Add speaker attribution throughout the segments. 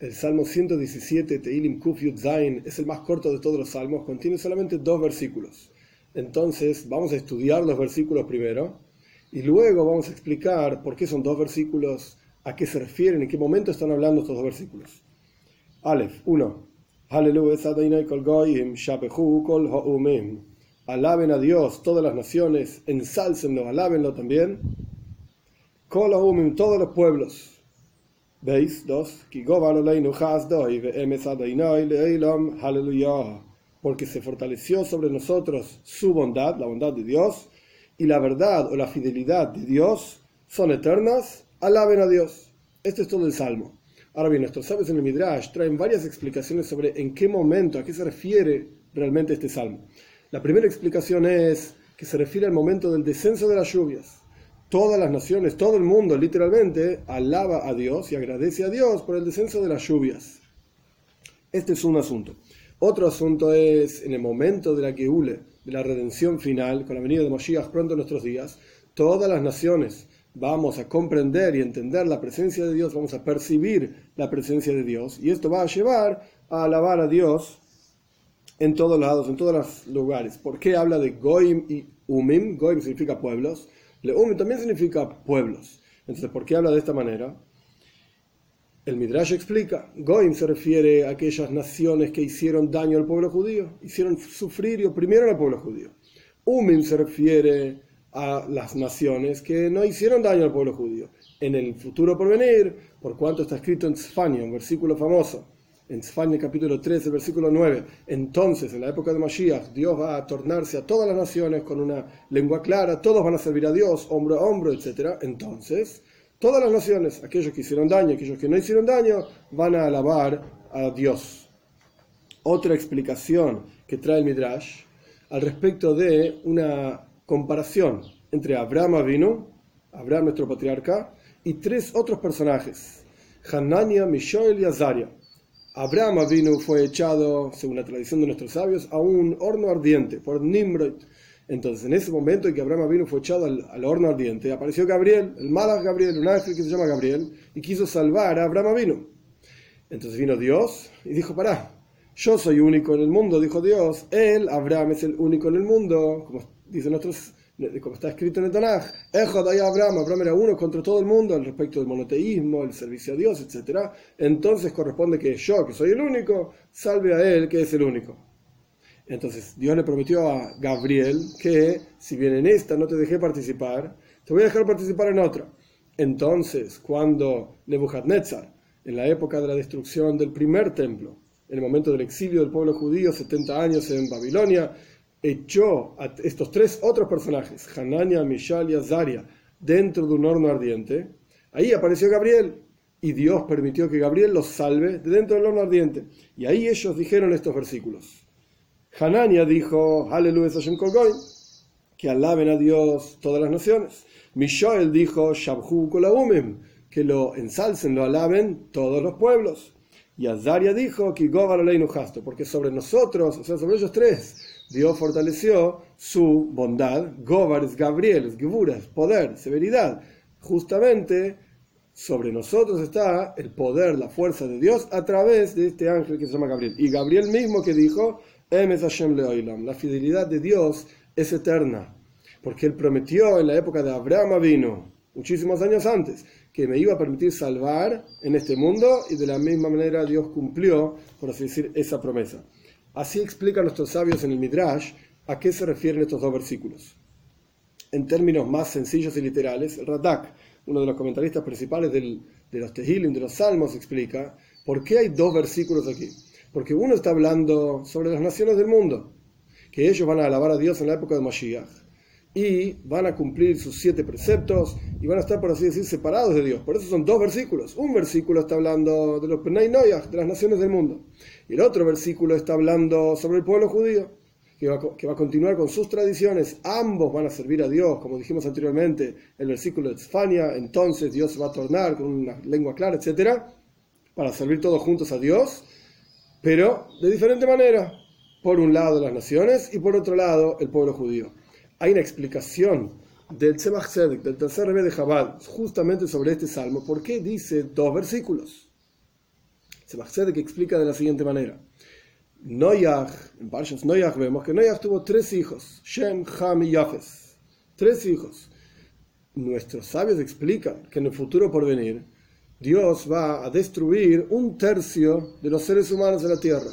Speaker 1: El Salmo 117, Teilim Kuf Yud Zain, es el más corto de todos los salmos, contiene solamente dos versículos. Entonces, vamos a estudiar los versículos primero y luego vamos a explicar por qué son dos versículos, a qué se refieren, en qué momento están hablando estos dos versículos. Aleph 1. Alaben a Dios todas las naciones, ensálcenlo, alábenlo también. Kol todos los pueblos. ¿Veis? Dos. Porque se fortaleció sobre nosotros su bondad, la bondad de Dios, y la verdad o la fidelidad de Dios son eternas. Alaben a Dios. Este es todo el salmo. Ahora bien, nuestros sabios en el Midrash traen varias explicaciones sobre en qué momento, a qué se refiere realmente este salmo. La primera explicación es que se refiere al momento del descenso de las lluvias. Todas las naciones, todo el mundo literalmente alaba a Dios y agradece a Dios por el descenso de las lluvias. Este es un asunto. Otro asunto es en el momento de la Geule, de la redención final, con la venida de Moshiach pronto en nuestros días, todas las naciones vamos a comprender y entender la presencia de Dios, vamos a percibir la presencia de Dios, y esto va a llevar a alabar a Dios en todos lados, en todos los lugares. ¿Por qué habla de Goim y Umim? Goim significa pueblos, Leumim también significa pueblos. Entonces, ¿por qué habla de esta manera? El Midrash explica, Goim se refiere a aquellas naciones que hicieron daño al pueblo judío, hicieron sufrir y oprimieron al pueblo judío. Umim se refiere a las naciones que no hicieron daño al pueblo judío. En el futuro por venir, por cuanto está escrito en Tzfania, un versículo famoso, en Tzfania capítulo 13, versículo 9, entonces en la época de Mashiach Dios va a tornarse a todas las naciones con una lengua clara, todos van a servir a Dios, hombro a hombro, etc. Entonces, todas las naciones, aquellos que hicieron daño, aquellos que no hicieron daño, van a alabar a Dios. Otra explicación que trae el Midrash al respecto de una comparación entre Abraham vino, Abraham nuestro patriarca, y tres otros personajes, Hanania, Mishael y Azaria. Abraham vino fue echado, según la tradición de nuestros sabios, a un horno ardiente por Nimrod. Entonces, en ese momento en que Abraham vino fue echado al, horno ardiente, apareció Gabriel, el malach Gabriel, un ángel que se llama Gabriel, y quiso salvar a Abraham vino. Entonces vino Dios y dijo, pará, yo soy único en el mundo, dijo Dios, él, Abraham, es el único en el mundo, como dicen nuestros, como está escrito en el Tanaj, Abraham, Abraham era uno contra todo el mundo al respecto del monoteísmo, el servicio a Dios, etc. Entonces corresponde que yo, que soy el único, salve a él, que es el único. Entonces Dios le prometió a Gabriel que si bien en esta no te dejé participar, te voy a dejar participar en otra. Entonces, cuando Nebuchadnezzar, en la época de la destrucción del primer templo, en el momento del exilio del pueblo judío, 70 años en Babilonia, echó a estos tres otros personajes, Hanania, Mishal y Azaria, dentro de un horno ardiente, ahí apareció Gabriel y Dios permitió que Gabriel los salve de dentro del horno ardiente. Y ahí ellos dijeron estos versículos. Hanania dijo, Aleluya que alaben a Dios todas las naciones. Mishael dijo, Shabhu Kolaumim, que lo ensalcen, lo alaben todos los pueblos. Y Azaria dijo, que porque sobre nosotros, o sea, sobre ellos tres, Dios fortaleció su bondad, Gobar es Gabriel, Geburas, poder, severidad. Justamente sobre nosotros está el poder, la fuerza de Dios a través de este ángel que se llama Gabriel. Y Gabriel mismo que dijo, la fidelidad de Dios es eterna, porque él prometió en la época de Abraham vino, muchísimos años antes, que me iba a permitir salvar en este mundo y de la misma manera Dios cumplió, por así decir, esa promesa. Así explican nuestros sabios en el Midrash a qué se refieren estos dos versículos. En términos más sencillos y literales, Radak, uno de los comentaristas principales de los Tehilim, de los Salmos, explica por qué hay dos versículos aquí. Porque uno está hablando sobre las naciones del mundo, que ellos van a alabar a Dios en la época de Mashiach y van a cumplir sus siete preceptos y van a estar, por así decir, separados de Dios. Por eso son dos versículos. Un versículo está hablando de los Penay de las naciones del mundo. Y el otro versículo está hablando sobre el pueblo judío, que va, a continuar con sus tradiciones. Ambos van a servir a Dios, como dijimos anteriormente, el versículo de Esfania. Entonces Dios va a tornar con una lengua clara, etcétera, para servir todos juntos a Dios, pero de diferente manera. Por un lado las naciones y por otro lado el pueblo judío hay una explicación del Tzemach Tzedek, del tercer rebe de Jabal, justamente sobre este salmo. ¿Por qué dice dos versículos? Se que explica de la siguiente manera. Noyach, en Parshas Noyach vemos que Noyach tuvo tres hijos, Shem, Ham y Yafes. Tres hijos. Nuestros sabios explican que en el futuro por venir, Dios va a destruir un tercio de los seres humanos de la tierra.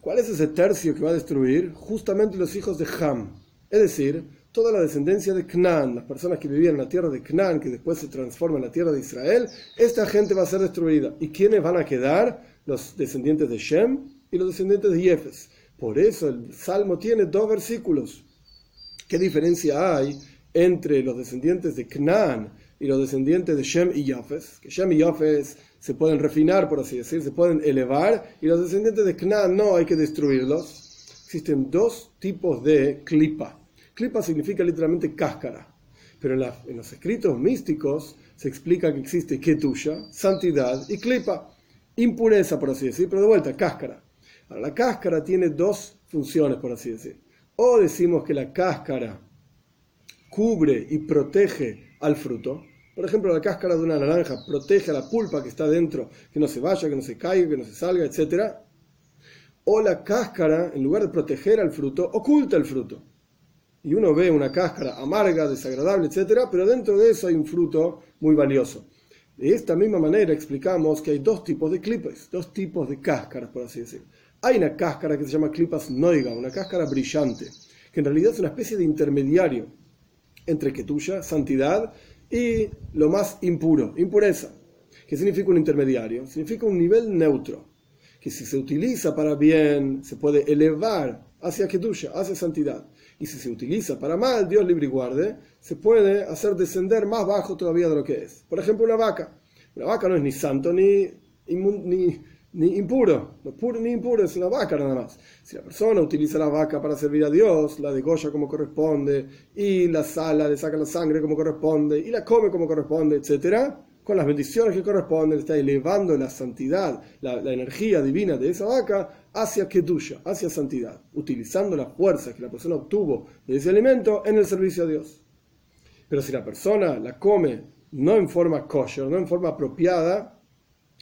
Speaker 1: ¿Cuál es ese tercio que va a destruir? Justamente los hijos de Ham. Es decir, toda la descendencia de Canaán, las personas que vivían en la tierra de Canaán, que después se transforma en la tierra de Israel, esta gente va a ser destruida. ¿Y quiénes van a quedar? Los descendientes de Shem y los descendientes de Jefes. Por eso el Salmo tiene dos versículos. ¿Qué diferencia hay entre los descendientes de Canaán y los descendientes de Shem y Jafes? Que Shem y Jafes se pueden refinar, por así decir, se pueden elevar, y los descendientes de Canaán no, hay que destruirlos. Existen dos tipos de clipa. Clipa significa literalmente cáscara. Pero en, los escritos místicos se explica que existe ketusha, santidad, y clipa, impureza, por así decir, pero de vuelta, cáscara la cáscara tiene dos funciones, por así decir. O decimos que la cáscara cubre y protege al fruto. Por ejemplo, la cáscara de una naranja protege a la pulpa que está dentro, que no se vaya, que no se caiga, que no se salga, etc. O la cáscara, en lugar de proteger al fruto, oculta el fruto. Y uno ve una cáscara amarga, desagradable, etc. Pero dentro de eso hay un fruto muy valioso. De esta misma manera explicamos que hay dos tipos de clipes, dos tipos de cáscaras, por así decir. Hay una cáscara que se llama Clipas Noiga, una cáscara brillante, que en realidad es una especie de intermediario entre Ketuya, santidad, y lo más impuro, impureza. ¿Qué significa un intermediario? Significa un nivel neutro, que si se utiliza para bien, se puede elevar hacia Ketuya, hacia santidad. Y si se utiliza para mal, Dios libre y guarde, se puede hacer descender más bajo todavía de lo que es. Por ejemplo, una vaca. Una vaca no es ni santo ni, ni impuro, no puro ni impuro, es una vaca nada más. Si la persona utiliza la vaca para servir a Dios, la degolla como corresponde, y la sala, le saca la sangre como corresponde, y la come como corresponde, etc., con las bendiciones que corresponden, está elevando la santidad, la, energía divina de esa vaca hacia Kedusha, hacia santidad, utilizando la fuerza que la persona obtuvo de ese alimento en el servicio a Dios. Pero si la persona la come no en forma kosher, no en forma apropiada,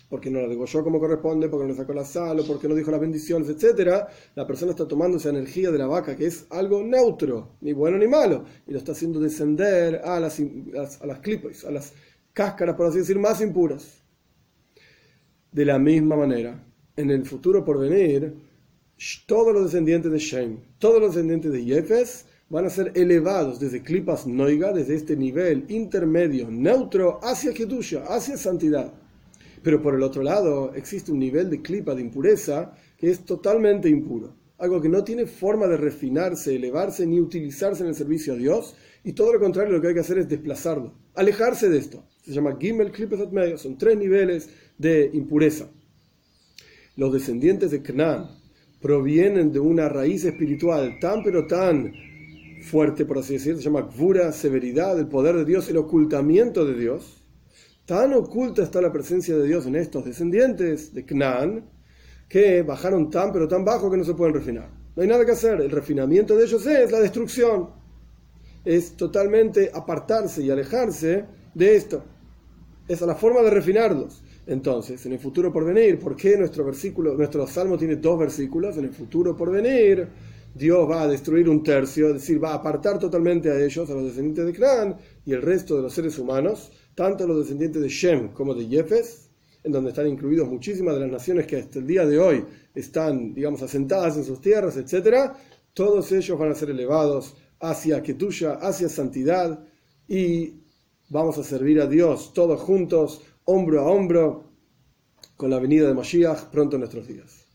Speaker 1: porque no la degolló como corresponde, porque no le sacó la sal o porque no dijo las bendiciones, etcétera, la persona está tomando esa energía de la vaca, que es algo neutro, ni bueno ni malo, y lo está haciendo descender a las, a las clipes, a las cáscaras, por así decir, más impuras. De la misma manera, en el futuro por venir, todos los descendientes de Shem, todos los descendientes de Yefes, van a ser elevados desde clipas noiga, desde este nivel intermedio, neutro, hacia Kedusha, hacia santidad. Pero por el otro lado, existe un nivel de clipa de impureza que es totalmente impuro. Algo que no tiene forma de refinarse, elevarse ni utilizarse en el servicio a Dios. Y todo lo contrario, lo que hay que hacer es desplazarlo, alejarse de esto. Se llama Gimel Klipet medio. Son tres niveles de impureza. Los descendientes de Canaán provienen de una raíz espiritual tan pero tan fuerte, por así decirlo, se llama Gvura, severidad, el poder de Dios, el ocultamiento de Dios Tan oculta está la presencia de Dios en estos descendientes de Canaán que bajaron tan pero tan bajo que no se pueden refinar. No hay nada que hacer. El refinamiento de ellos es la destrucción. Es totalmente apartarse y alejarse de esto. Es la forma de refinarlos. Entonces, en el futuro por venir, ¿por qué nuestro versículo, nuestro salmo tiene dos versículos? En el futuro por venir, Dios va a destruir un tercio, es decir, va a apartar totalmente a ellos, a los descendientes de Canaán y el resto de los seres humanos, tanto los descendientes de Shem como de Jefes, en donde están incluidos muchísimas de las naciones que hasta el día de hoy están, digamos, asentadas en sus tierras, etc., todos ellos van a ser elevados hacia Ketusha, hacia santidad, y vamos a servir a Dios todos juntos, hombro a hombro, con la venida de Mashiach pronto en nuestros días.